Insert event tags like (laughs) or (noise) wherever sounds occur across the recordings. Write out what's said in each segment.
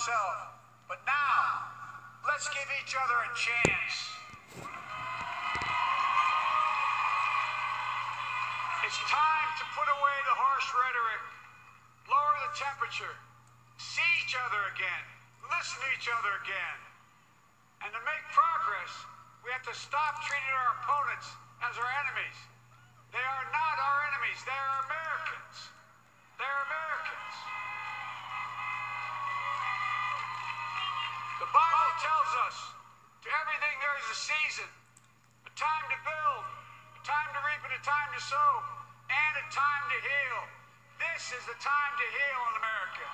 Myself, but now let's give each other a chance. It's time to put away the harsh rhetoric, lower the temperature, see each other again, listen to each other again. And to make progress, we have to stop treating our opponents as our enemies. They are not our enemies, they are Americans. They're Americans. Tells us to everything there is a season, a time to build, a time to reap, and a time to sow, and a time to heal. This is the time to heal in America.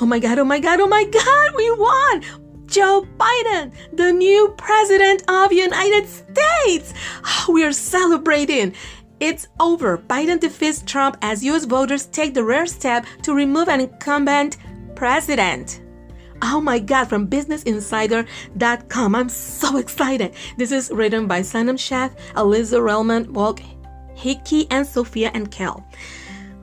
Oh my god, oh my god, oh my god, we won! Joe Biden, the new president of United States. (sighs) We are celebrating. It's over. Biden defeats Trump as US voters take the rare step to remove an incumbent president. Oh my god, from businessinsider.com. I'm so excited. This is written by Sonam Sheth, Eliza Relman, Walt Hickey, and Sophia Ankel.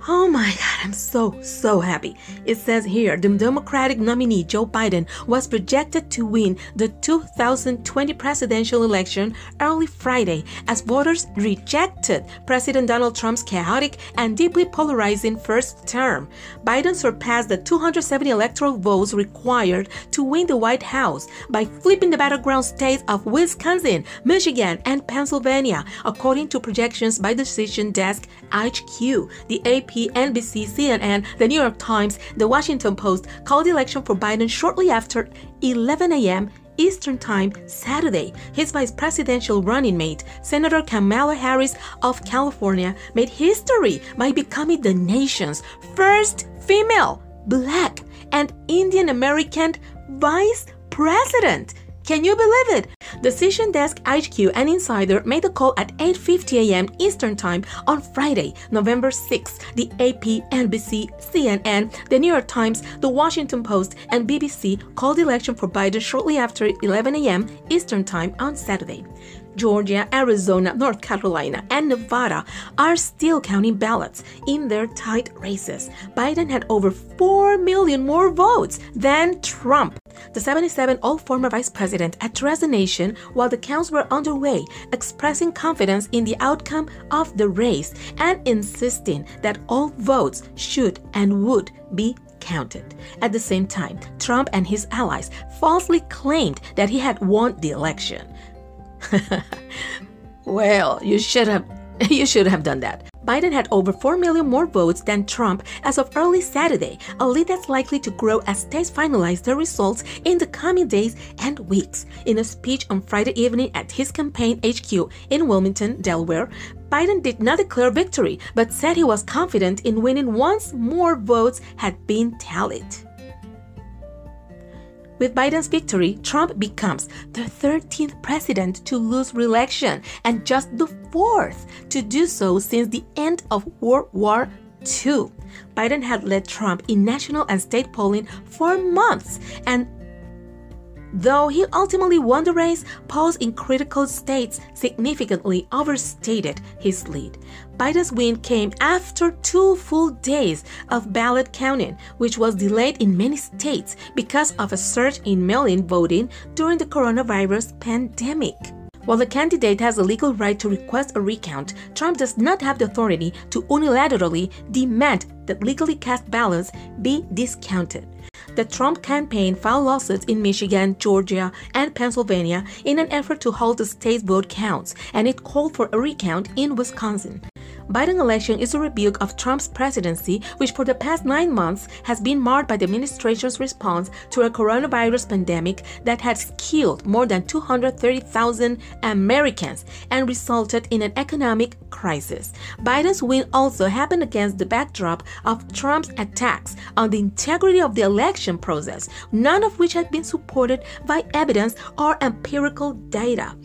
Oh my God, I'm so, so happy. It says here the Democratic nominee Joe Biden was projected to win the 2020 presidential election early Friday as voters rejected President Donald Trump's chaotic and deeply polarizing first term. Biden surpassed the 270 electoral votes required to win the White House by flipping the battleground states of Wisconsin, Michigan, and Pennsylvania, according to projections by Decision Desk HQ, the AP NBC, CNN, the New York Times, the Washington Post called the election for Biden shortly after 11 a.m. Eastern Time Saturday. His vice presidential running mate, Senator Kamala Harris of California, made history by becoming the nation's first female, black, and Indian American vice president. Can you believe it? The Decision Desk HQ and Insider made the call at 8:50 a.m. Eastern Time on Friday, November 6. The AP, NBC, CNN, the New York Times, the Washington Post, and BBC called election for Biden shortly after 11 a.m. Eastern Time on Saturday. Georgia, Arizona, North Carolina, and Nevada are still counting ballots in their tight races. Biden had over 4 million more votes than Trump. The 77 all former vice president addressed the nation while the counts were underway, expressing confidence in the outcome of the race and insisting that all votes should and would be counted. At the same time, Trump and his allies falsely claimed that he had won the election. (laughs) well, you should have (laughs) you should have done that. Biden had over 4 million more votes than Trump as of early Saturday, a lead that's likely to grow as states finalize their results in the coming days and weeks. In a speech on Friday evening at his campaign HQ in Wilmington, Delaware, Biden did not declare victory but said he was confident in winning once more votes had been tallied. With Biden's victory, Trump becomes the 13th president to lose re-election and just the fourth to do so since the end of World War II. Biden had led Trump in national and state polling for months and Though he ultimately won the race, polls in critical states significantly overstated his lead. Biden's win came after two full days of ballot counting, which was delayed in many states because of a surge in mail in voting during the coronavirus pandemic. While the candidate has a legal right to request a recount, Trump does not have the authority to unilaterally demand that legally cast ballots be discounted. The Trump campaign filed lawsuits in Michigan, Georgia, and Pennsylvania in an effort to halt the state's vote counts, and it called for a recount in Wisconsin. Biden election is a rebuke of Trump's presidency, which for the past nine months has been marred by the administration's response to a coronavirus pandemic that has killed more than 230,000 Americans and resulted in an economic crisis. Biden's win also happened against the backdrop of Trump's attacks on the integrity of the election process, none of which had been supported by evidence or empirical data.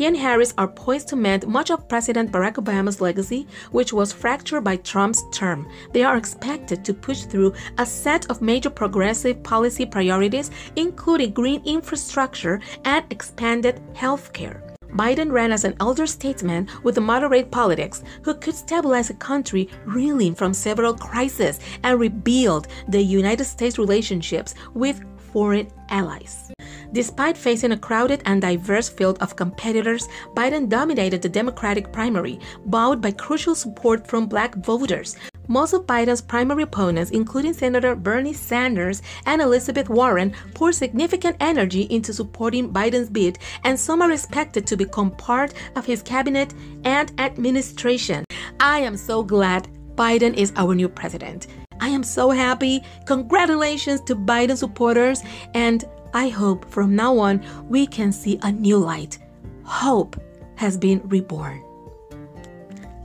He and Harris are poised to mend much of President Barack Obama's legacy, which was fractured by Trump's term. They are expected to push through a set of major progressive policy priorities, including green infrastructure and expanded health care. Biden ran as an elder statesman with moderate politics who could stabilize a country reeling from several crises and rebuild the United States relationships with foreign allies. Despite facing a crowded and diverse field of competitors, Biden dominated the Democratic primary, bowed by crucial support from black voters. Most of Biden's primary opponents, including Senator Bernie Sanders and Elizabeth Warren, poured significant energy into supporting Biden's bid, and some are expected to become part of his cabinet and administration. I am so glad Biden is our new president. I am so happy. Congratulations to Biden supporters, and I hope from now on we can see a new light. Hope has been reborn.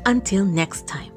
Until next time.